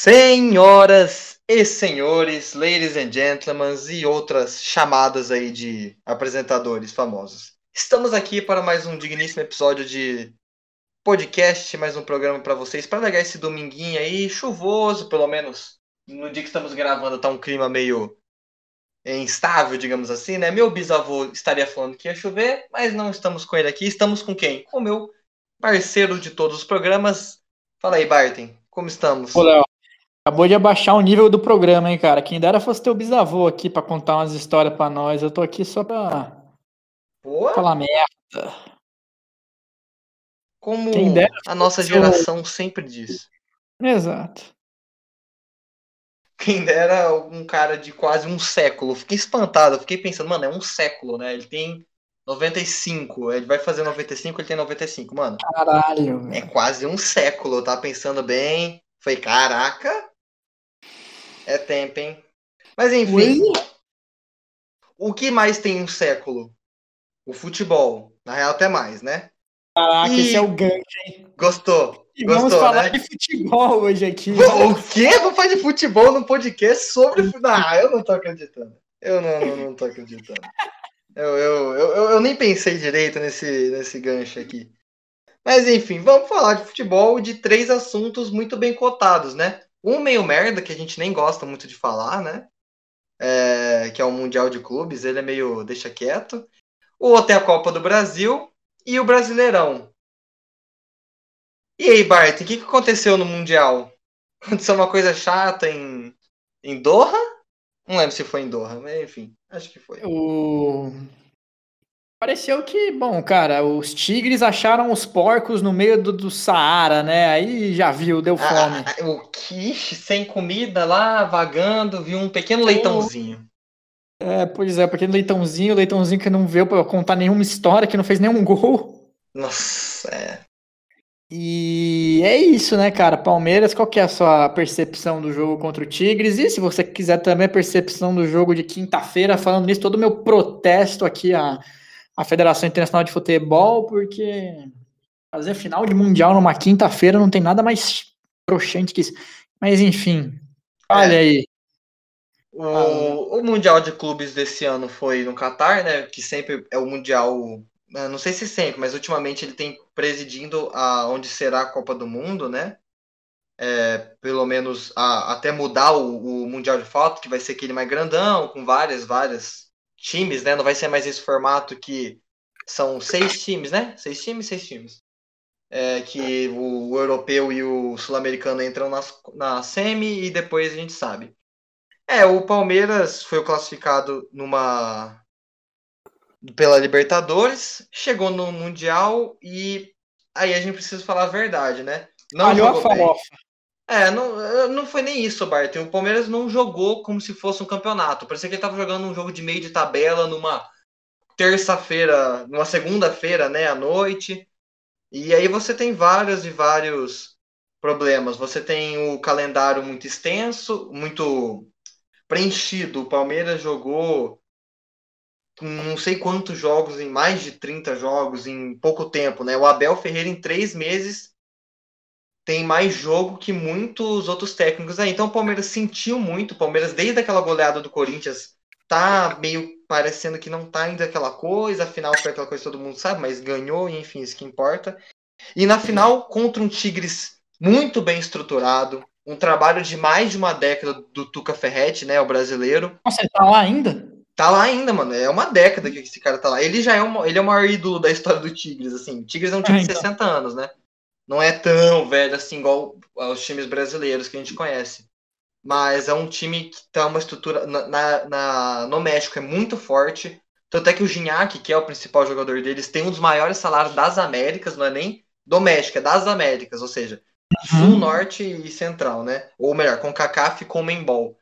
Senhoras e senhores, ladies and gentlemen e outras chamadas aí de apresentadores famosos. Estamos aqui para mais um digníssimo episódio de podcast, mais um programa para vocês, para legar esse dominguinho aí, chuvoso, pelo menos no dia que estamos gravando tá um clima meio instável, digamos assim, né? Meu bisavô estaria falando que ia chover, mas não estamos com ele aqui. Estamos com quem? Com o meu parceiro de todos os programas. Fala aí, Barton, como estamos? Olá, Acabou de abaixar o nível do programa, hein, cara? Quem dera fosse teu bisavô aqui para contar umas histórias para nós. Eu tô aqui só pra Boa. falar merda. Como a nossa geração sempre diz. Exato. Quem dera um cara de quase um século. Fiquei espantado, fiquei pensando, mano, é um século, né? Ele tem 95, ele vai fazer 95, ele tem 95, mano. Caralho, É quase um século, eu tava pensando bem. Foi, caraca. É tempo, hein? Mas enfim, o que mais tem um século? O futebol. Na real, até mais, né? Caraca, E- esse é o gancho, hein? Gostou? E vamos Gostou, falar né? de futebol hoje aqui. O quê? Vou fazer futebol no podcast sobre. Ah, eu não tô acreditando. Eu não, não, não tô acreditando. Eu, eu, eu, eu, nem pensei direito nesse, nesse gancho aqui. Mas enfim, vamos falar de futebol de três assuntos muito bem cotados, né? Um meio merda, que a gente nem gosta muito de falar, né? É, que é o Mundial de Clubes, ele é meio deixa quieto. O outro é a Copa do Brasil e o Brasileirão. E aí, Bart, o que, que aconteceu no Mundial? Aconteceu uma coisa chata em, em Doha? Não lembro se foi em Doha, mas enfim, acho que foi. O... Pareceu que, bom, cara, os tigres acharam os porcos no meio do, do Saara, né? Aí já viu, deu fome. Ah, o quiche sem comida lá, vagando, viu um pequeno leitãozinho. É, pois é, porque leitãozinho, leitãozinho que não veio pra contar nenhuma história, que não fez nenhum gol. Nossa, é. E é isso, né, cara? Palmeiras, qual que é a sua percepção do jogo contra o Tigres? E se você quiser também a percepção do jogo de quinta-feira, falando nisso, todo o meu protesto aqui à, à Federação Internacional de Futebol, porque fazer final de Mundial numa quinta-feira não tem nada mais broxante que isso. Mas enfim, olha É. aí. O, o Mundial de Clubes desse ano foi no Catar, né? Que sempre é o Mundial. né, Não sei se sempre, mas ultimamente ele tem presidindo a onde será a Copa do Mundo, né? É, pelo menos a- até mudar o, o Mundial de Foto, que vai ser aquele mais grandão, com várias, várias times, né? Não vai ser mais esse formato que são seis times, né? Seis times, seis times. É, que o, o europeu e o sul-americano entram nas, na semi e depois a gente sabe. É, o Palmeiras foi classificado numa pela Libertadores, chegou no Mundial e aí a gente precisa falar a verdade, né? Não Falhou a farofa. É, não, não foi nem isso, Bart. O Palmeiras não jogou como se fosse um campeonato. Parecia que ele tava jogando um jogo de meio de tabela numa terça-feira, numa segunda-feira, né, à noite. E aí você tem vários e vários problemas. Você tem o calendário muito extenso, muito preenchido. O Palmeiras jogou com não sei quantos jogos, em mais de 30 jogos em pouco tempo, né? O Abel Ferreira, em três meses, tem mais jogo que muitos outros técnicos aí. Então o Palmeiras sentiu muito. O Palmeiras, desde aquela goleada do Corinthians, tá meio parecendo que não tá ainda aquela coisa. Afinal, foi aquela coisa que todo mundo sabe, mas ganhou, enfim, isso que importa. E na final, contra um Tigres muito bem estruturado, um trabalho de mais de uma década do Tuca Ferretti, né, o brasileiro. Nossa, ele tá lá ainda? Tá lá ainda, mano. É uma década que esse cara tá lá. Ele já é, um, ele é o maior ídolo da história do Tigres, assim. O Tigres é um time Ah, de então. 60 anos, né? Não é tão velho assim, igual aos times brasileiros que a gente conhece. Mas é um time que tá uma estrutura. Na, na- na- no México é muito forte. Tanto é que o Gignac, que é o principal jogador deles, tem um dos maiores salários das Américas, não é nem do México, é das Américas, ou seja, Sul, Uhum. Norte e Central, né? Ou melhor, com CACAF e com Membol.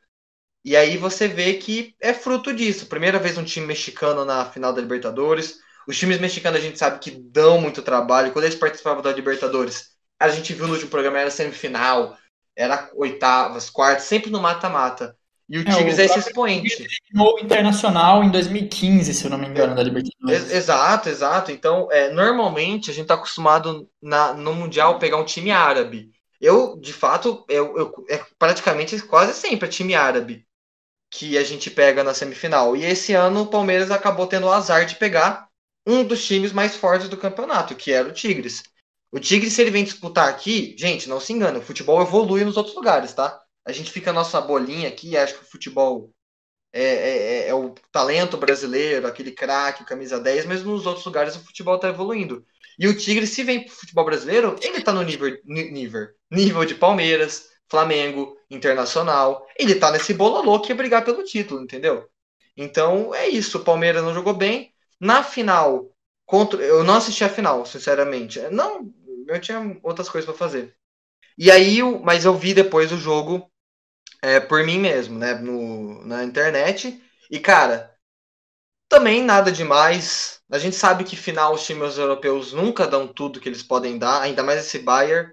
E aí você vê que é fruto disso. Primeira vez um time mexicano na final da Libertadores. Os times mexicanos a gente sabe que dão muito trabalho. Quando eles participavam da Libertadores, a gente viu no último programa, era semifinal, era oitavas, quartas, sempre no mata-mata. E o Tigres é, o é esse expoente. No Internacional em 2015, se eu não me engano, da Libertadores. Exato, exato. Então, é, normalmente a gente está acostumado na, no Mundial pegar um time árabe. Eu, de fato, eu, eu, é praticamente quase sempre time árabe que a gente pega na semifinal. E esse ano o Palmeiras acabou tendo o azar de pegar um dos times mais fortes do campeonato, que era o Tigres. O Tigres, se ele vem disputar aqui, gente, não se engane, o futebol evolui nos outros lugares, tá? A gente fica nossa bolinha aqui, acho que o futebol é, é, é, é o talento brasileiro, aquele craque, camisa 10, mas nos outros lugares o futebol está evoluindo. E o Tigres, se vem pro futebol brasileiro, ele tá no nível, nível, nível de Palmeiras, Flamengo, Internacional. Ele tá nesse bololô que ia brigar pelo título, entendeu? Então é isso. O Palmeiras não jogou bem. Na final, contra, eu não assisti a final, sinceramente. Não, eu tinha outras coisas para fazer. E aí, mas eu vi depois o jogo é, por mim mesmo, né? No, na internet. E, cara, também nada demais. A gente sabe que final os times europeus nunca dão tudo que eles podem dar, ainda mais esse Bayern.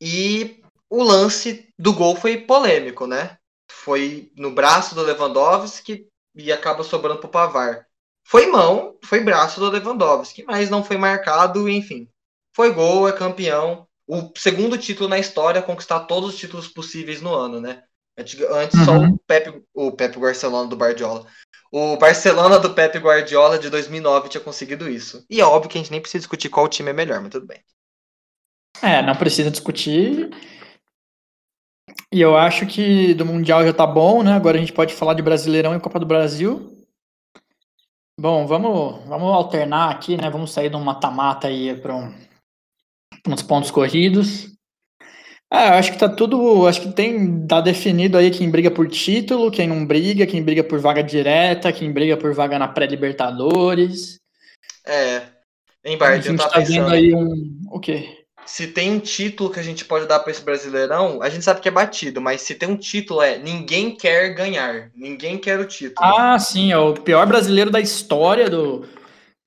E o lance do gol foi polêmico, né? Foi no braço do Lewandowski e acaba sobrando pro Pavar. Foi mão, foi braço do Lewandowski, mas não foi marcado, enfim. Foi gol, é campeão. O segundo título na história a conquistar todos os títulos possíveis no ano, né? Antes uhum. só o Pepe, o Pepe Barcelona do Guardiola. O Barcelona do Pepe Guardiola de 2009 tinha conseguido isso. E é óbvio que a gente nem precisa discutir qual time é melhor, mas tudo bem. É, não precisa discutir. E eu acho que do Mundial já tá bom, né? Agora a gente pode falar de Brasileirão e Copa do Brasil. Bom, vamos, vamos alternar aqui, né? Vamos sair de um mata-mata aí para um, uns pontos corridos. É, acho que tá tudo. Acho que tem. Tá definido aí quem briga por título, quem não briga, quem briga por vaga direta, quem briga por vaga na pré-Libertadores. É. Em Bart, eu tava tá pensando. vendo aí um. O quê? Se tem um título que a gente pode dar para esse Brasileirão, a gente sabe que é batido, mas se tem um título é ninguém quer ganhar, ninguém quer o título. Ah, sim, é o pior brasileiro da história do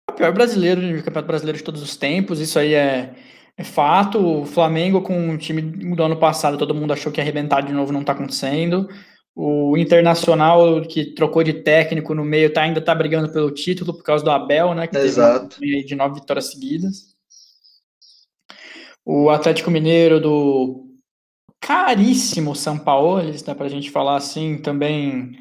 o pior brasileiro do Campeonato Brasileiro de todos os tempos, isso aí é, é fato. O Flamengo com o time do ano passado, todo mundo achou que ia arrebentar de novo, não está acontecendo. O Internacional, que trocou de técnico no meio, tá, ainda está brigando pelo título por causa do Abel, né? Que Exato. teve de nove vitórias seguidas. O Atlético Mineiro do caríssimo São Paulo, dá para a gente falar assim, também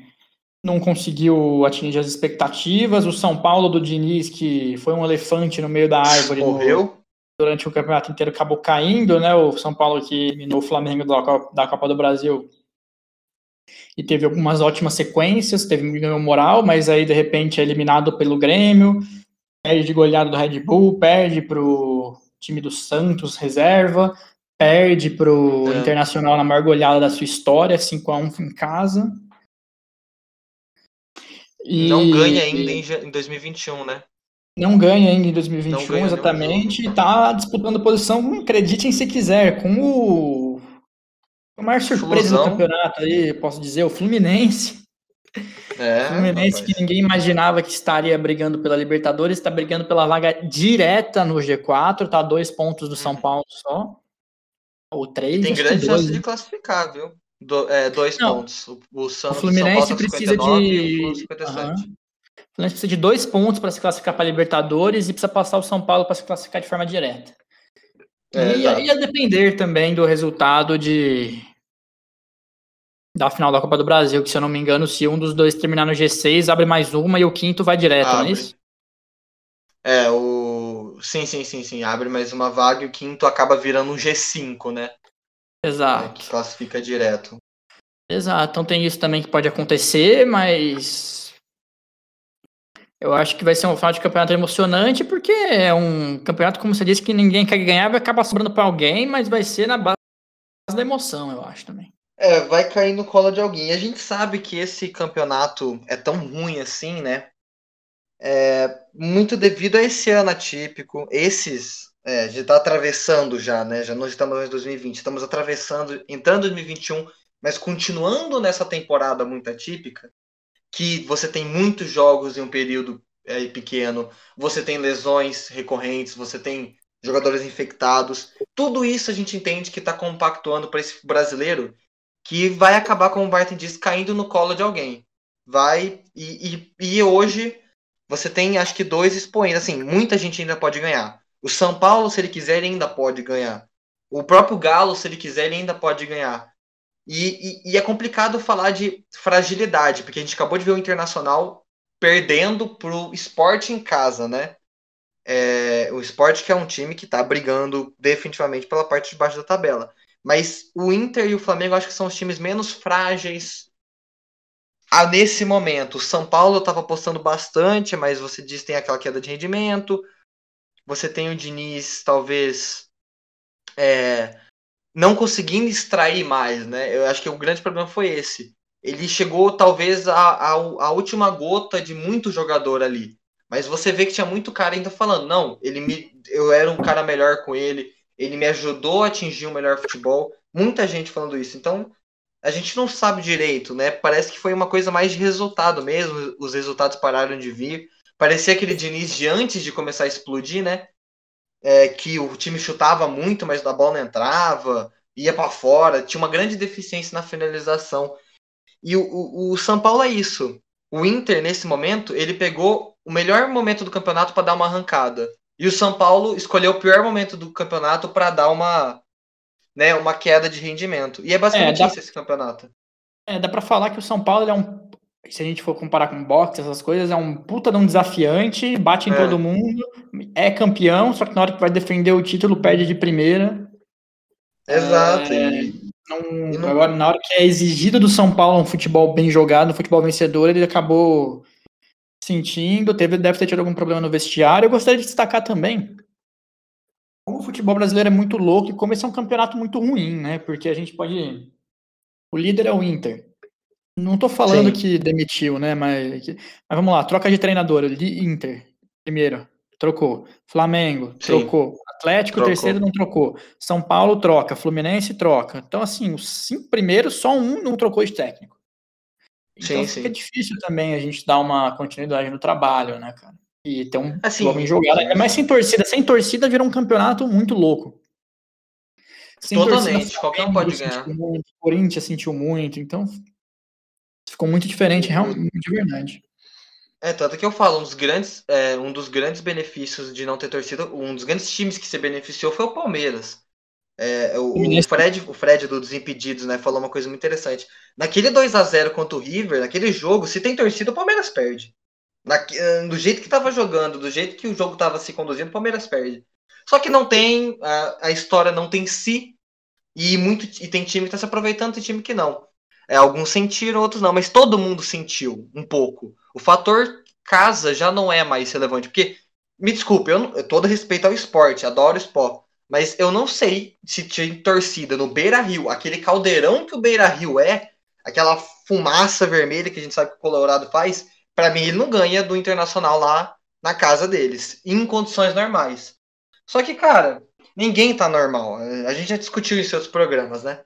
não conseguiu atingir as expectativas. O São Paulo do Diniz, que foi um elefante no meio da árvore. Morreu. No, durante o campeonato inteiro acabou caindo, né? O São Paulo que eliminou o Flamengo da Copa do Brasil e teve algumas ótimas sequências, teve um ganho moral, mas aí de repente é eliminado pelo Grêmio, perde de goleada do Red Bull, perde pro time do Santos reserva, perde pro é. Internacional na maior goleada da sua história, 5 a 1 em casa. E... Não ganha ainda em 2021, né? Não ganha ainda em 2021, exatamente. E tá disputando posição, acreditem se quiser, com o. A maior surpresa Flusão. do campeonato aí, posso dizer, o Fluminense. É, Fluminense rapaz. que ninguém imaginava que estaria brigando pela Libertadores, está brigando pela vaga direta no G4, tá dois pontos do São uhum. Paulo só. Ou três. Tem grande chance de classificar, viu? Do, é, dois Não, pontos. O, o, Santos, o Fluminense São precisa 59, de. O Fluminense precisa de dois pontos para se classificar para Libertadores e precisa passar o São Paulo para se classificar de forma direta. É, e ia depender também do resultado de da final da Copa do Brasil, que se eu não me engano, se um dos dois terminar no G6, abre mais uma e o quinto vai direto, abre. não é isso? É, o. Sim, sim, sim, sim. Abre mais uma vaga e o quinto acaba virando um G5, né? Exato. É, que classifica direto. Exato. Então tem isso também que pode acontecer, mas. Eu acho que vai ser um final de campeonato emocionante, porque é um campeonato, como você disse, que ninguém quer ganhar, vai acabar sobrando para alguém, mas vai ser na base da emoção, eu acho também. É, vai cair no colo de alguém. E a gente sabe que esse campeonato é tão ruim assim, né? É, muito devido a esse ano atípico, esses. É, a gente está atravessando já, né? Já nós estamos em 2020, estamos atravessando, entrando em 2021, mas continuando nessa temporada muito atípica, que você tem muitos jogos em um período é, pequeno, você tem lesões recorrentes, você tem jogadores infectados, tudo isso a gente entende que está compactuando para esse brasileiro que vai acabar, como o Barton disse, caindo no colo de alguém. Vai, e, e, e hoje você tem, acho que, dois expoentes. Assim, muita gente ainda pode ganhar. O São Paulo, se ele quiser, ele ainda pode ganhar. O próprio Galo, se ele quiser, ele ainda pode ganhar. E, e, e, é complicado falar de fragilidade, porque a gente acabou de ver o Internacional perdendo pro esporte em casa, né? É, o esporte que é um time que está brigando definitivamente pela parte de baixo da tabela. Mas o Inter e o Flamengo acho que são os times menos frágeis a, nesse momento. O São Paulo estava apostando bastante, mas você diz que tem aquela queda de rendimento. Você tem o Diniz, talvez, é, não conseguindo extrair mais, né? Eu acho que o grande problema foi esse. Ele chegou, talvez, a, a, a última gota de muito jogador ali. Mas você vê que tinha muito cara ainda falando, não, ele me, eu era um cara melhor com ele, ele me ajudou a atingir um melhor futebol. Muita gente falando isso. Então, a gente não sabe direito, né? Parece que foi uma coisa mais de resultado mesmo, os resultados pararam de vir. Parecia aquele Diniz de antes de começar a explodir, né? É, que o time chutava muito, mas a bola não entrava, ia para fora, tinha uma grande deficiência na finalização. E o, o, o São Paulo é isso. O Inter, nesse momento, ele pegou o melhor momento do campeonato para dar uma arrancada. E o São Paulo escolheu o pior momento do campeonato para dar uma, né, uma queda de rendimento. E é basicamente é, dá, isso esse campeonato. É, dá para falar que o São Paulo é um. Se a gente for comparar com boxe, essas coisas, é um puta de um desafiante, bate em é. todo mundo, é campeão, só que na hora que vai defender o título, perde de primeira. Exato. É, não, não... Agora, na hora que é exigido do São Paulo um futebol bem jogado, um futebol vencedor, ele acabou sentindo, teve, deve ter tido algum problema no vestiário. Eu gostaria de destacar também como o futebol brasileiro é muito louco e como esse é um campeonato muito ruim, né? Porque a gente pode. O líder é o Inter. Não tô falando Sim. que demitiu, né? Mas, mas vamos lá, troca de treinador. Inter, primeiro, trocou. Flamengo, Sim. trocou. Atlético, trocou. terceiro, não trocou. São Paulo troca. Fluminense troca. Então, assim, os cinco primeiros, só um não trocou de técnico. Então sim, fica sim. difícil também a gente dar uma continuidade no trabalho, né, cara? E ter um assim, bem jogado, ainda mais sem torcida. Sem torcida vira um campeonato muito louco. Sem Totalmente, torcida, qualquer um pode ganhar. Muito, o Corinthians sentiu muito, então ficou muito diferente, realmente, de verdade. É, tanto que eu falo, um dos grandes, é, um dos grandes benefícios de não ter torcida, um dos grandes times que se beneficiou foi o Palmeiras. É, o, o, Fred, o Fred do Desimpedidos, né, falou uma coisa muito interessante. Naquele 2 a 0 contra o River, naquele jogo, se tem torcida, o Palmeiras perde. Na, eh, do jeito que estava jogando, do jeito que o jogo estava se conduzindo, o Palmeiras perde. Só que não tem, a, a história não tem si, e, muito, e tem time que está se aproveitando, tem time que não. É, alguns sentiram, outros não, mas todo mundo sentiu um pouco. O fator casa já não é mais relevante, porque, me desculpe, eu, eu todo respeito ao esporte, adoro esporte, mas eu não sei se tinha torcida no Beira Rio, aquele caldeirão que o Beira Rio é, aquela fumaça vermelha que a gente sabe que o Colorado faz, para mim ele não ganha do Internacional lá na casa deles, em condições normais. Só que, cara, ninguém tá normal. A gente já discutiu isso em outros programas, né?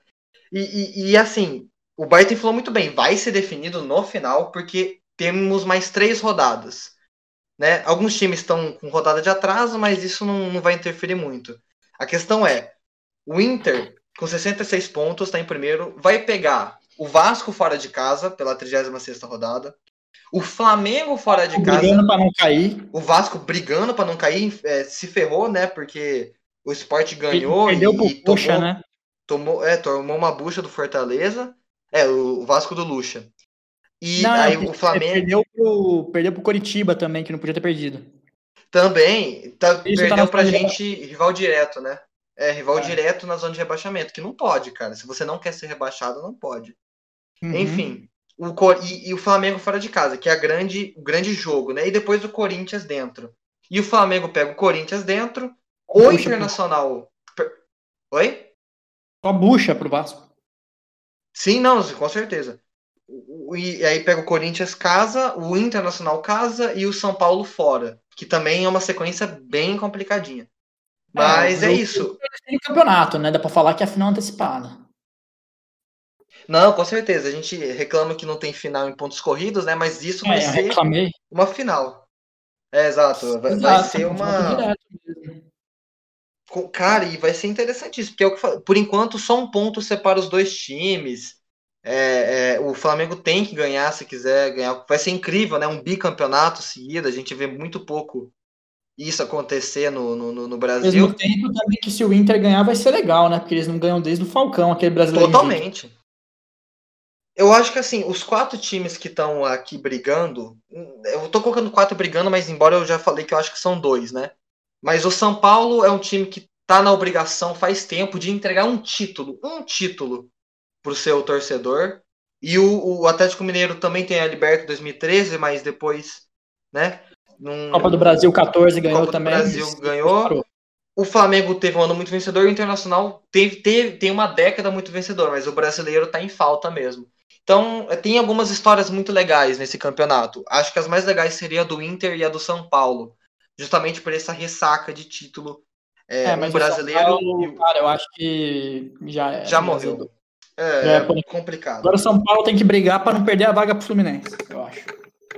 E, e, e assim, o Barton falou muito bem, vai ser definido no final, porque temos mais três rodadas. Né? Alguns times estão com rodada de atraso, mas isso não, não vai interferir muito. A questão é, o Inter, com 66 pontos, está em primeiro, vai pegar o Vasco fora de casa, pela 36 rodada, o Flamengo fora de casa. Brigando para não cair. O Vasco brigando para não cair, é, se ferrou, né? Porque o esporte ganhou Perdeu e, por e tomou, bucha, né? tomou, é, tomou uma bucha do Fortaleza. É, o Vasco do Lucha. E não, aí o Flamengo. Perdeu pro, perdeu pro Coritiba também, que não podia ter perdido. Também. Tá, perdeu tá pra gente rival direto, né? É, rival é. direto na zona de rebaixamento, que não pode, cara. Se você não quer ser rebaixado, não pode. Uhum. Enfim o, e, e, o Flamengo fora de casa, que é a grande, o grande jogo, né? E depois o Corinthians dentro. E o Flamengo pega o Corinthians dentro, o Internacional. Oi? Só bucha pro Vasco. Sim, não, com certeza. E aí pega o Corinthians casa, o Internacional casa e o São Paulo fora, que também é uma sequência bem complicadinha. É, Mas é, é isso. Tem campeonato, né? Dá pra falar que é a final antecipada. Não, com certeza. A gente reclama que não tem final em pontos corridos, né? Mas isso vai é, ser reclamei. uma final. É, exato. Vai, exato, vai ser uma. Cara, e vai ser interessantíssimo, porque é o que por enquanto só um ponto separa os dois times. É, é, o Flamengo tem que ganhar se quiser ganhar. Vai ser incrível, né? Um bicampeonato seguido. A gente vê muito pouco isso acontecer no, no, no Brasil. Ao mesmo tempo também que se o Inter ganhar vai ser legal, né? Porque eles não ganham desde o Falcão, aquele brasileiro. Totalmente. Eu acho que assim, os quatro times que estão aqui brigando, eu tô colocando quatro brigando, mas embora eu já falei que eu acho que são dois, né? Mas o São Paulo é um time que tá na obrigação faz tempo de entregar um título, um título pro seu torcedor. E o, o Atlético Mineiro também tem a Liberta 2013, mas depois, né? Num... Copa do Brasil 14 ganhou Copa também. O Brasil ganhou. O Flamengo teve um ano muito vencedor, o Internacional teve, teve, tem uma década muito vencedor, mas o brasileiro tá em falta mesmo. Então, tem algumas histórias muito legais nesse campeonato. Acho que as mais legais seria a do Inter e a do São Paulo, justamente por essa ressaca de título é, é mas um brasileiro. Paulo, cara, eu acho que já é, já morreu. É, é, complicado. Agora o São Paulo tem que brigar para não perder a vaga pro Fluminense, eu acho.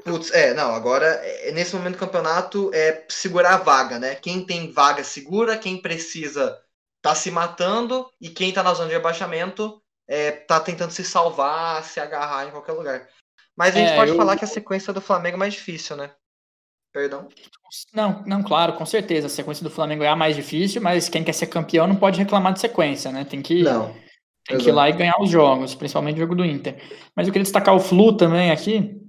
Putz, é, não, agora, é, nesse momento do campeonato, é segurar a vaga, né? Quem tem vaga segura, quem precisa tá se matando, e quem tá na zona de abaixamento é, tá tentando se salvar, se agarrar em qualquer lugar. Mas a gente é, pode eu... falar que a sequência do Flamengo é mais difícil, né? Perdão? Não, não, claro, com certeza. A sequência do Flamengo é a mais difícil, mas quem quer ser campeão não pode reclamar de sequência, né? Tem que, não, tem que ir lá e ganhar os jogos, principalmente o jogo do Inter. Mas eu queria destacar o Flu também aqui.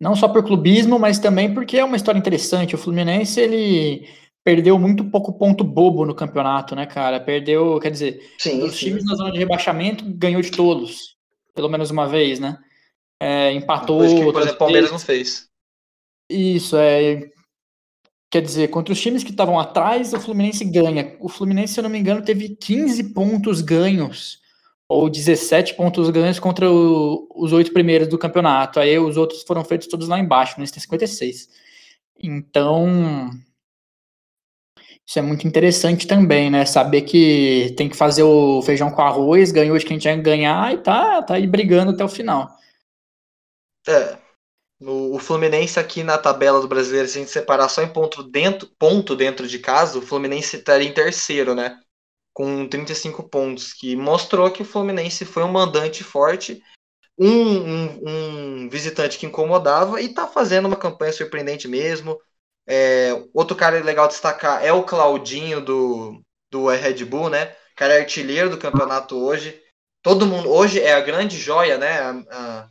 Não só por clubismo, mas também porque é uma história interessante. O Fluminense, ele perdeu muito pouco ponto bobo no campeonato, né, cara? Perdeu, quer dizer, sim, os sim. times na zona de rebaixamento ganhou de todos, pelo menos uma vez, né? É, empatou. Coisa que, por exemplo, o Palmeiras não fez. Isso, é. Quer dizer, contra os times que estavam atrás, o Fluminense ganha. O Fluminense, se eu não me engano, teve 15 pontos ganhos, ou 17 pontos ganhos contra o, os oito primeiros do campeonato. Aí os outros foram feitos todos lá embaixo, né? tem 56. Então, isso é muito interessante também, né? Saber que tem que fazer o feijão com arroz, ganhou de quem tinha que ganhar e tá, tá aí brigando até o final. É. No, o Fluminense aqui na tabela do brasileiro, se a gente separar só em ponto dentro, ponto dentro de casa, o Fluminense estaria em terceiro, né? Com 35 pontos, que mostrou que o Fluminense foi um mandante forte, um, um, um visitante que incomodava e tá fazendo uma campanha surpreendente mesmo é, outro cara legal destacar é o Claudinho do, do Red Bull, né? O cara é artilheiro do campeonato hoje. Todo mundo hoje é a grande joia, né? A, a,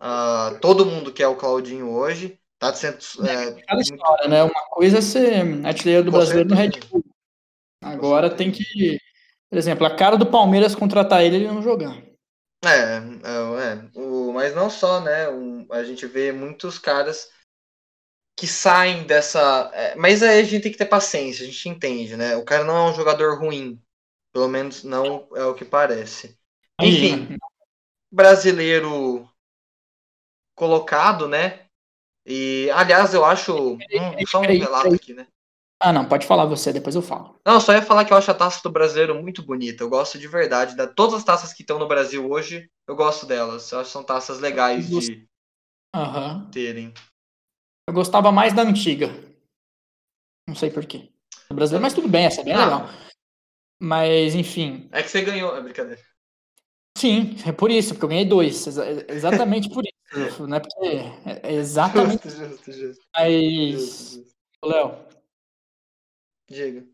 a, todo mundo quer o Claudinho hoje. Tá sendo. É, é história, né? Uma coisa é ser artilheiro do brasileiro no Red Bull. Agora tem que. Por exemplo, a cara do Palmeiras contratar ele, ele não jogar. É, é, é o, mas não só, né? Um, a gente vê muitos caras que saem dessa. É, mas aí a gente tem que ter paciência, a gente entende, né? O cara não é um jogador ruim. Pelo menos não é o que parece. Enfim, brasileiro colocado, né? E, aliás, eu acho. Um, só um relato aqui, né? Ah, não, pode falar você, depois eu falo. Não, só ia falar que eu acho a taça do brasileiro muito bonita. Eu gosto de verdade. Da, todas as taças que estão no Brasil hoje, eu gosto delas. Eu acho que são taças legais de uhum. terem. Eu gostava mais da antiga. Não sei porquê. Brasileiro, mas tudo bem, essa é bem ah. legal. Mas, enfim. É que você ganhou, é brincadeira. Sim, é por isso, porque eu ganhei dois. Exatamente por isso. Não é porque. É exatamente. Justo, justo, justo. Mas. Léo. Diga.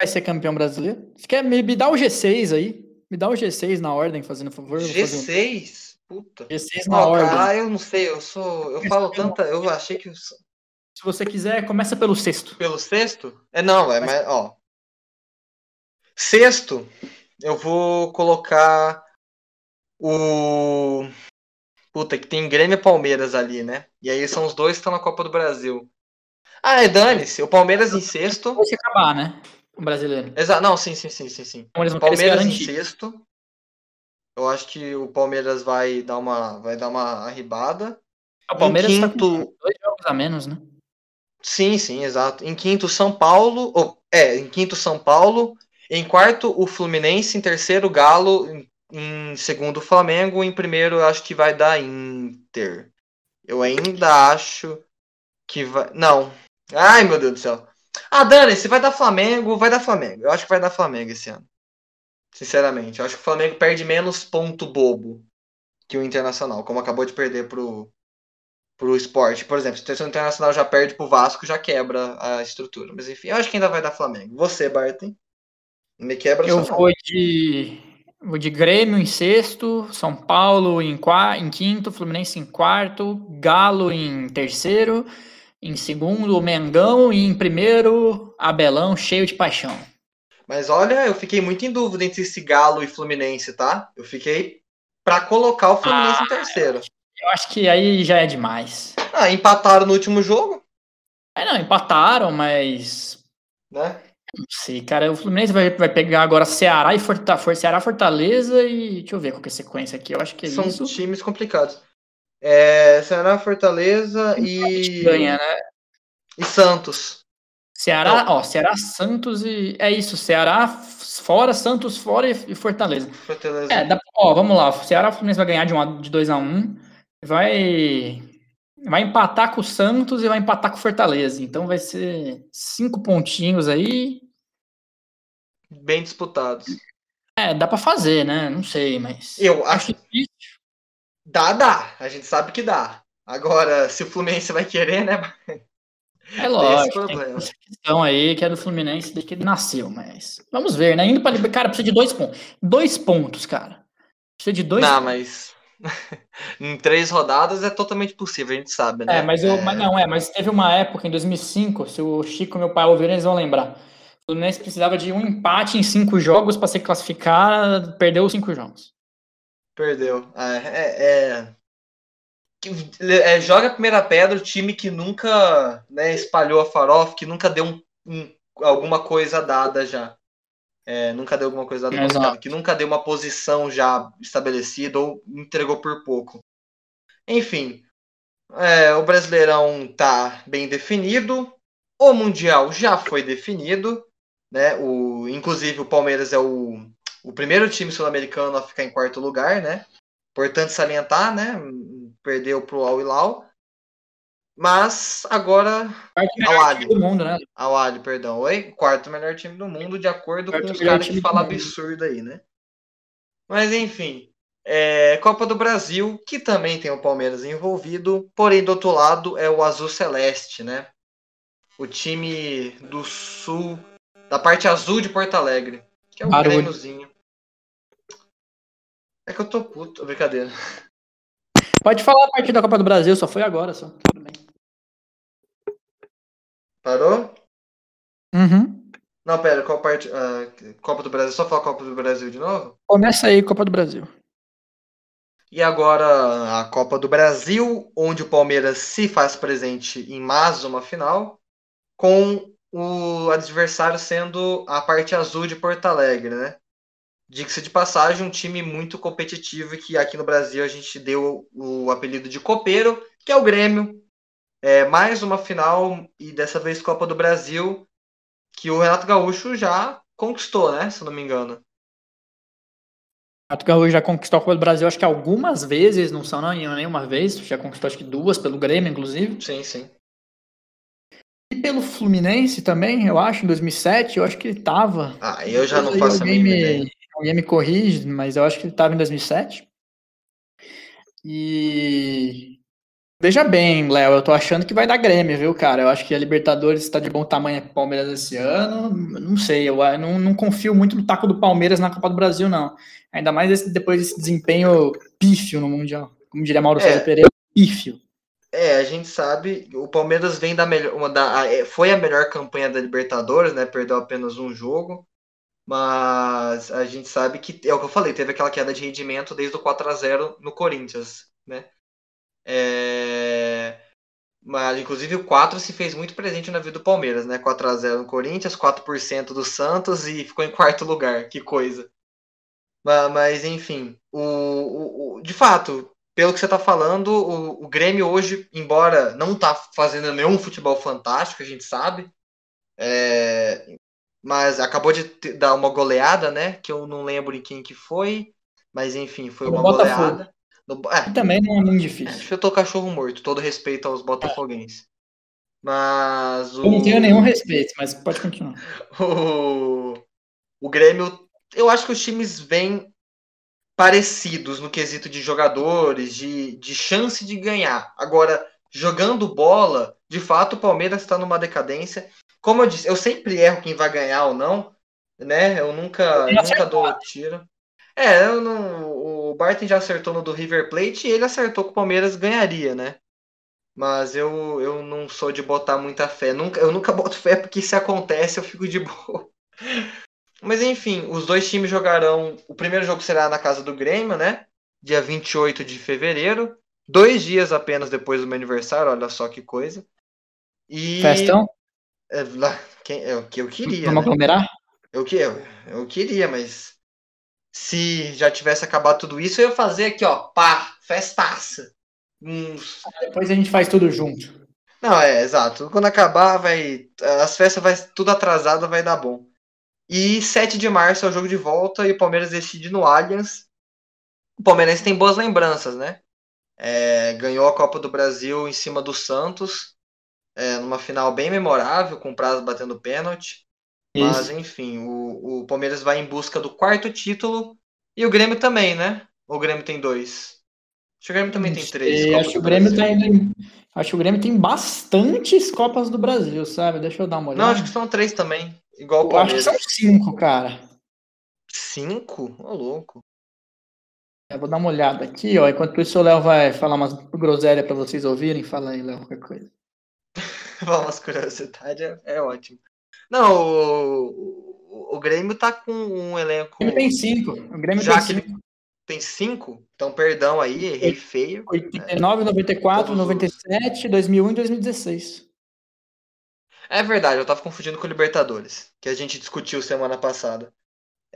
Vai ser campeão brasileiro? Você quer me, me dar o G6 aí? Me dá o G6 na ordem, fazendo favor. G6? Puta. G6 na oh, ordem. Ah, eu não sei, eu sou. Eu falo tanta. Eu achei que. Se você quiser, começa pelo sexto. Pelo sexto? É não, é mais. Ó. Sexto, eu vou colocar o. Puta, que tem Grêmio e Palmeiras ali, né? E aí são os dois que estão na Copa do Brasil. Ah, é dane-se. O Palmeiras em sexto. Vai se acabar, né? O brasileiro. Exato. Não, sim, sim, sim, sim, sim. Palmeiras em sexto. Eu acho que o Palmeiras vai dar uma, vai dar uma arribada. O Palmeiras em quinto... tá dois jogos a menos, né? Sim, sim, exato. Em quinto, São Paulo. Oh, é, em quinto, São Paulo. Em quarto, o Fluminense. Em terceiro, Galo. Em, em segundo, Flamengo. Em primeiro, eu acho que vai dar Inter. Eu ainda acho que vai. Não. Ai, meu Deus do céu. Ah, Dani, se vai dar Flamengo, vai dar Flamengo. Eu acho que vai dar Flamengo esse ano. Sinceramente. Eu acho que o Flamengo perde menos ponto bobo. que o Internacional, como acabou de perder pro, pro esporte. Por exemplo, se o Internacional já perde pro Vasco, já quebra a estrutura. Mas enfim, eu acho que ainda vai dar Flamengo. Você, Barton? Me quebra Eu vou de, vou de Grêmio em sexto, São Paulo em, em quinto, Fluminense em quarto, Galo em terceiro, em segundo, Mengão e em primeiro, Abelão, cheio de paixão. Mas olha, eu fiquei muito em dúvida entre esse Galo e Fluminense, tá? Eu fiquei para colocar o Fluminense ah, em terceiro. Eu acho que aí já é demais. Ah, empataram no último jogo? É, não, empataram, mas. Né? Não sei, cara. O Fluminense vai, vai pegar agora Ceará e Fortaleza, Ceará, Fortaleza e. Deixa eu ver qual que é a sequência aqui. Eu acho que é São isso. times complicados. É, Ceará, Fortaleza e. Ganha, né? E Santos. Ceará, ó, Ceará, Santos e. É isso, Ceará fora, Santos fora e Fortaleza. Fortaleza. É, dá, ó, vamos lá. Ceará Fluminense vai ganhar de, um, de 2 a 1 um, Vai. Vai empatar com o Santos e vai empatar com o Fortaleza. Então vai ser cinco pontinhos aí. Bem disputados. É, dá para fazer, né? Não sei, mas. Eu acho que. Dá, dá. A gente sabe que dá. Agora, se o Fluminense vai querer, né? É lógico, tem essa questão aí que é do Fluminense desde que ele nasceu, mas vamos ver, né? Indo para cara, precisa de dois pontos. Dois pontos, cara. Precisa de dois Não, pontos. mas em três rodadas é totalmente possível, a gente sabe, né? É, mas, eu, é... mas não, é, mas teve uma época em 2005, se o Chico e meu pai ouvirem, eles vão lembrar. O Fluminense precisava de um empate em cinco jogos para se classificar, perdeu os cinco jogos. Perdeu. É, é, é é, joga a primeira pedra o time que nunca né, espalhou a farofa, que nunca deu um, um, alguma coisa dada já. É, nunca deu alguma coisa dada, que nunca deu uma posição já estabelecida ou entregou por pouco. Enfim, é, o Brasileirão tá bem definido, o Mundial já foi definido, né? O, inclusive o Palmeiras é o, o primeiro time sul-americano a ficar em quarto lugar, né? Importante salientar, né? perdeu para o Al Hilal. Mas agora ao Ali. Do mundo, né? Ali, perdão. Oi? Quarto melhor time do mundo, de acordo Quarto com os caras que falam absurdo aí, né? Mas enfim. É, Copa do Brasil, que também tem o Palmeiras envolvido, porém do outro lado é o Azul Celeste, né? O time do sul, da parte azul de Porto Alegre, que é o Grêmiozinho. É que eu tô puto, brincadeira. Pode falar a partir da Copa do Brasil, só foi agora, só. Tudo bem. Parou? Uhum. Não, pera, qual parte? Uh, Copa do Brasil, só falar Copa do Brasil de novo? Começa aí, Copa do Brasil. E agora a Copa do Brasil, onde o Palmeiras se faz presente em mais uma final, com o adversário sendo a parte azul de Porto Alegre, né? Diga-se de passagem, um time muito competitivo que aqui no Brasil a gente deu o apelido de copeiro, que é o Grêmio. É, mais uma final e dessa vez Copa do Brasil, que o Renato Gaúcho já conquistou, né? Se não me engano. Renato Gaúcho já conquistou a Copa do Brasil, acho que algumas vezes, não são não, nenhuma vez, já conquistou acho que duas pelo Grêmio, inclusive. Sim, sim. E pelo Fluminense também, eu acho, em 2007, eu acho que ele tava. Ah, eu já não faço a mínima ideia. Alguém me corrige, mas eu acho que ele estava em 2007. E veja bem, Léo, eu tô achando que vai dar Grêmio, viu, cara? Eu acho que a Libertadores está de bom tamanho com o Palmeiras esse ano. Não sei, eu não, não, confio muito no taco do Palmeiras na Copa do Brasil, não. Ainda mais esse, depois desse desempenho pífio no Mundial. Como diria Mauro é. César Pereira, pífio. É, a gente sabe, o Palmeiras vem da melhor, uma da, é, foi a melhor campanha da Libertadores, né? Perdeu apenas um jogo. Mas a gente sabe que é o que eu falei, teve aquela queda de rendimento desde o 4 a 0 no Corinthians, né? É... Mas inclusive o 4 se fez muito presente na vida do Palmeiras, né? 4 a 0 no Corinthians, 4% do Santos e ficou em quarto lugar. Que coisa. Mas, enfim, o, o, o, de fato, pelo que você está falando, o, o Grêmio hoje, embora não tá fazendo nenhum futebol fantástico, a gente sabe, é, mas acabou de dar uma goleada, né? Que eu não lembro em quem que foi, mas enfim, foi uma goleada. No, é, também não é muito difícil. Chutou cachorro morto, todo respeito aos botafoguenses. Mas o... Eu não tenho nenhum respeito, mas pode continuar. O, o Grêmio, eu acho que os times vêm parecidos no quesito de jogadores, de, de chance de ganhar. Agora, jogando bola, de fato o Palmeiras está numa decadência. Como eu disse, eu sempre erro quem vai ganhar ou não, né? Eu nunca, eu nunca dou tiro. É, eu não, o Barton já acertou no do River Plate e ele acertou que o Palmeiras ganharia, né? Mas eu, eu não sou de botar muita fé. Nunca, eu nunca boto fé porque se acontece eu fico de boa. Mas enfim, os dois times jogarão. O primeiro jogo será na casa do Grêmio, né? Dia 28 de fevereiro. Dois dias apenas depois do meu aniversário, olha só que coisa. E. Festão? É, quem, é o que eu queria. Vamos né? aglomerar? Eu, que, eu, eu queria, mas se já tivesse acabado tudo isso, eu ia fazer aqui, ó, pá, festaça. Uns... Depois a gente faz tudo junto. Não, é, exato. Quando acabar, vai. As festas vai tudo atrasado, vai dar bom. E 7 de março é o jogo de volta e o Palmeiras decide no Allianz. O Palmeirense tem boas lembranças, né? É, ganhou a Copa do Brasil em cima do Santos, é, numa final bem memorável, com o Prazo batendo pênalti. Isso. Mas, enfim, o, o Palmeiras vai em busca do quarto título e o Grêmio também, né? O Grêmio tem dois. Acho que o Grêmio também tem três. Acho que o Grêmio tá indo. Acho que o Grêmio tem bastantes Copas do Brasil, sabe? Deixa eu dar uma olhada. Não, acho que são três também. Igual o. Acho que são cinco, cara. Cinco? Ô, louco. Eu vou dar uma olhada aqui, ó. Enquanto isso, o Léo vai falar umas groselhas para vocês ouvirem. Fala aí, Léo, qualquer coisa. umas curiosidades é, é ótimo. Não, o, o, o, Grêmio tá com um elenco. O Grêmio tem cinco. O Grêmio já tem que cinco. tem cinco? Então, perdão aí, errei feio. 89, 94, 97, 2001 e 2016. É verdade, eu tava confundindo com o Libertadores, que a gente discutiu semana passada.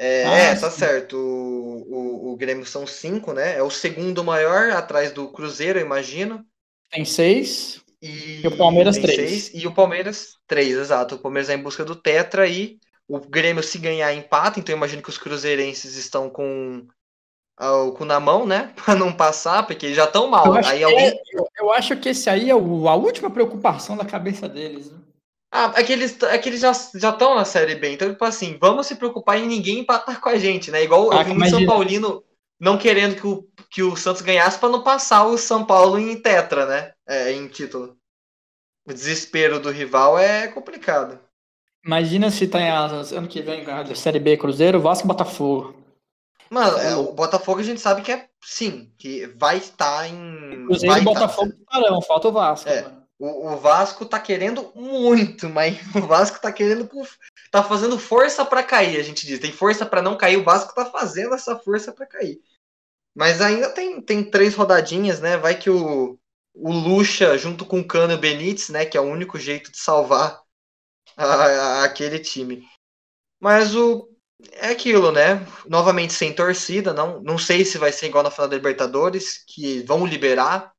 É, ah, é tá certo. O, o, o, Grêmio são cinco, né? É o segundo maior, atrás do Cruzeiro, eu imagino. Tem seis. E, e o Palmeiras três. Seis, e o Palmeiras três, exato. O Palmeiras é em busca do Tetra e o Grêmio, se ganhar, empata. Então eu imagino que os cruzeirenses estão com o cu na mão, né? Pra não passar, porque já estão mal. Eu aí alguém... É, eu, eu, acho que esse aí é o, a última preocupação da cabeça deles, né? Ah, é que eles, é que eles já estão na Série B, então, tipo assim, vamos se preocupar em ninguém empatar com a gente, né? Igual ah, eu vi muito São Paulino não querendo que o, que o Santos ganhasse para não passar o São Paulo em tetra, né? É, em título. O desespero do rival é complicado. Imagina se tá em ano que vem a Série B Cruzeiro, Vasco e Botafogo. Mano, é, o Botafogo a gente sabe que é sim, que vai estar em. Cruzeiro e Botafogo estarão, falta o Vasco. É. O, o, Vasco tá querendo muito, mas o Vasco tá querendo. tá fazendo força para cair, a gente diz. Tem força para não cair, o Vasco tá fazendo essa força para cair. Mas ainda tem, tem três rodadinhas, né? Vai que o, o Lucha, junto com o Cano e o Benítez, né? Que é o único jeito de salvar a, a, aquele time. Mas o. É aquilo, né? Novamente sem torcida, não, não sei se vai ser igual na final da Libertadores, que vão liberar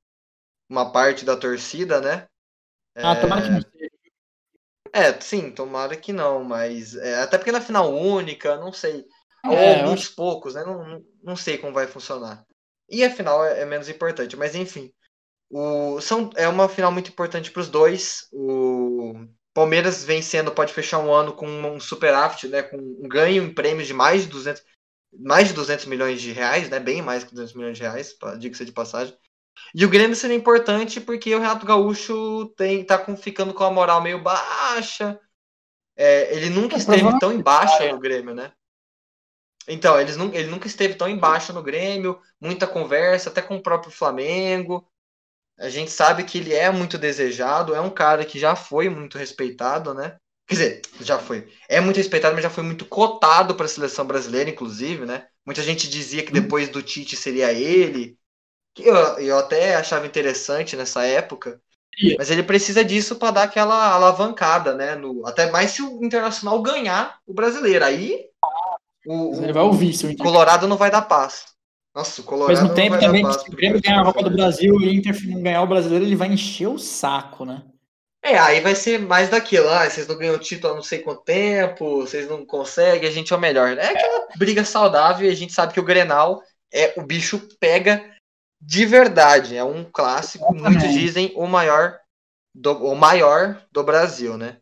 uma parte da torcida, né? Ah, tomara que não seja. É, sim, tomara que não, mas é, até porque na final única, não sei. É, alguns poucos, né? Não, não sei como vai funcionar. E a final é, é menos importante, mas enfim. O, são, é uma final muito importante para os dois. O Palmeiras vencendo pode fechar um ano com um superávit, né? Com um ganho em prêmios de mais de 200, mais de 200 milhões de reais, né? Bem mais que 200 milhões de reais, diga-se de passagem. E o Grêmio seria importante porque o Renato Gaúcho tem, tá com, ficando com a moral meio baixa. É, ele nunca é, esteve tão embaixo no Grêmio, né? Então, eles, ele nunca esteve tão embaixo no Grêmio, muita conversa, até com o próprio Flamengo. A gente sabe que ele é muito desejado, é um cara que já foi muito respeitado, né? Quer dizer, já foi. É muito respeitado, mas já foi muito cotado para a seleção brasileira, inclusive, né? Muita gente dizia que depois do Tite seria ele que eu, eu até achava interessante nessa época, mas ele precisa disso para dar aquela alavancada, né? No, até mais se o Internacional ganhar o brasileiro. Aí o, ele vai ouvir o Colorado não vai dar paz. Nossa, o Colorado. Ao mesmo tempo também, se o Grêmio ganhar a Copa do Brasil e o Inter não ganhar o brasileiro, ele vai encher o saco, né? É, aí vai ser mais daquilo, ah, vocês não ganham título há não sei quanto tempo, vocês não conseguem, a gente é o melhor. É aquela briga saudável e a gente sabe que o Grenal é o bicho pega de verdade. É um clássico, muitos dizem o maior do, o maior do Brasil, né?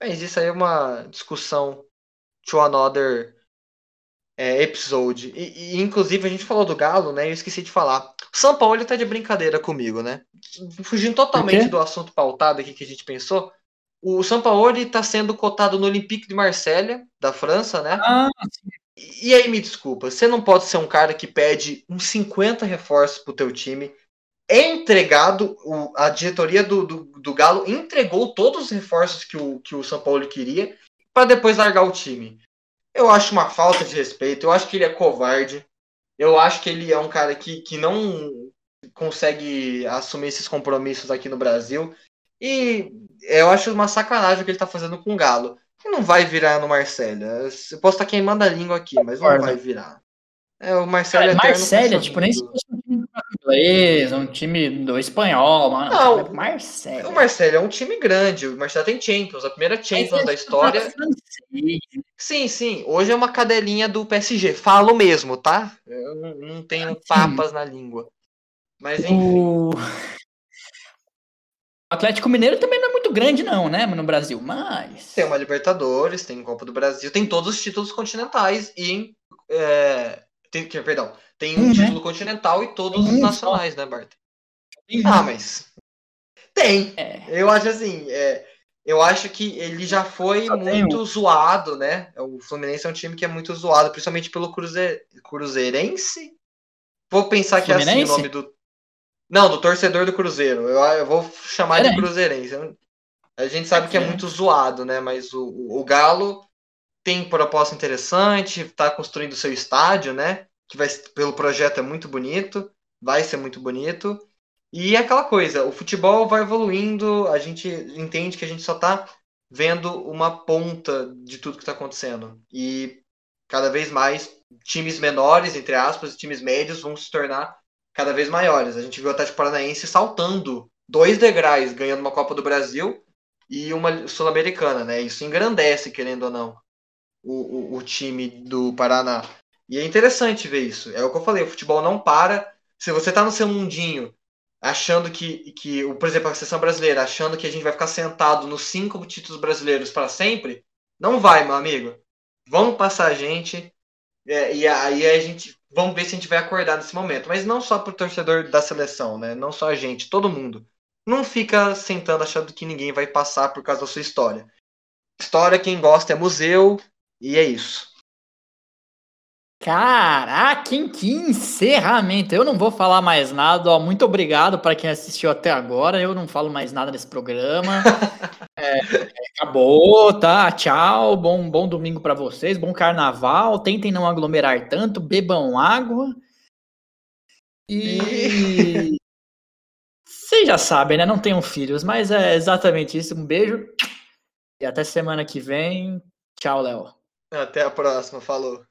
Mas isso aí é uma discussão to another é, episode. E, e, inclusive, a gente falou do Galo, né? Eu esqueci de falar. O São Paulo tá de brincadeira comigo, né? Fugindo totalmente do assunto pautado aqui que a gente pensou. O São Paulo está sendo cotado no Olympique de Marselha, da França, né? Ah, e aí, me desculpa, você não pode ser um cara que pede uns 50 reforços pro teu time. É entregado, o, a diretoria do, do, do, Galo entregou todos os reforços que o, que o São Paulo queria para depois largar o time. Eu acho uma falta de respeito, eu acho que ele é covarde, eu acho que ele é um cara que, que não consegue assumir esses compromissos aqui no Brasil. E eu acho uma sacanagem o que ele tá fazendo com o Galo. Não vai virar no Marcelo. Eu posso estar queimando a língua aqui, mas não vai virar. É, o Marcelo é Marcelo, tipo, nem se fosse um time inglês, um time do espanhol, mano. Não, é Marcelo. O Marcelo é um time grande. O Marcelo tem Champions, a primeira Champions da história. Sim, sim. Hoje é uma cadelinha do PSG. Falo mesmo, tá? Eu não tenho papas na língua. Mas enfim. O... Atlético Mineiro também não é muito grande, não, né, no Brasil, mas. Tem uma Libertadores, tem Copa do Brasil, tem todos os títulos continentais e. É, tem, perdão, tem um, título né? continental e todos os nacionais, só. né, Bart? Ah, mas. Tem. É. Eu acho assim. É, eu acho que ele já foi só muito zoado, né? O Fluminense é um time que é muito zoado, principalmente pelo Cruze... Cruzeirense. Vou pensar que Fluminense? é assim o nome do. Não, do torcedor do Cruzeiro. Eu, eu vou chamar de Cruzeirense. A gente sabe que é muito zoado, né? Mas o, o Galo tem proposta interessante, está construindo seu estádio, né? Que vai, pelo projeto é muito bonito, vai ser muito bonito. E é aquela coisa, o futebol vai evoluindo, a gente entende que a gente só está vendo uma ponta de tudo que está acontecendo. E cada vez mais times menores, entre aspas, times médios vão se tornar cada vez maiores. A gente viu o Atlético Paranaense saltando dois degraus, ganhando uma Copa do Brasil e uma Sul-Americana, né? Isso engrandece, querendo ou não, o, o, o, time do Paraná. E é interessante ver isso. É o que eu falei, o futebol não para. Se você tá no seu mundinho achando que, que por exemplo, a seleção brasileira, achando que a gente vai ficar sentado nos cinco títulos brasileiros para sempre, não vai, meu amigo. Vamos passar a gente. É, e aí a gente vamos ver se a gente vai acordar nesse momento. Mas não só pro torcedor da seleção, né? Não só a gente, todo mundo. Não fica sentando achando que ninguém vai passar por causa da sua história. História, quem gosta é museu, e é isso. Caraca, que encerramento! Eu não vou falar mais nada. Ó, muito obrigado para quem assistiu até agora. Eu não falo mais nada nesse programa. é, acabou, tá? Tchau. Bom, bom domingo para vocês. Bom carnaval. Tentem não aglomerar tanto. Bebam água. E vocês já sabem, né? Não tenham filhos, mas é exatamente isso. Um beijo e até semana que vem. Tchau, Léo. Até a próxima. Falou.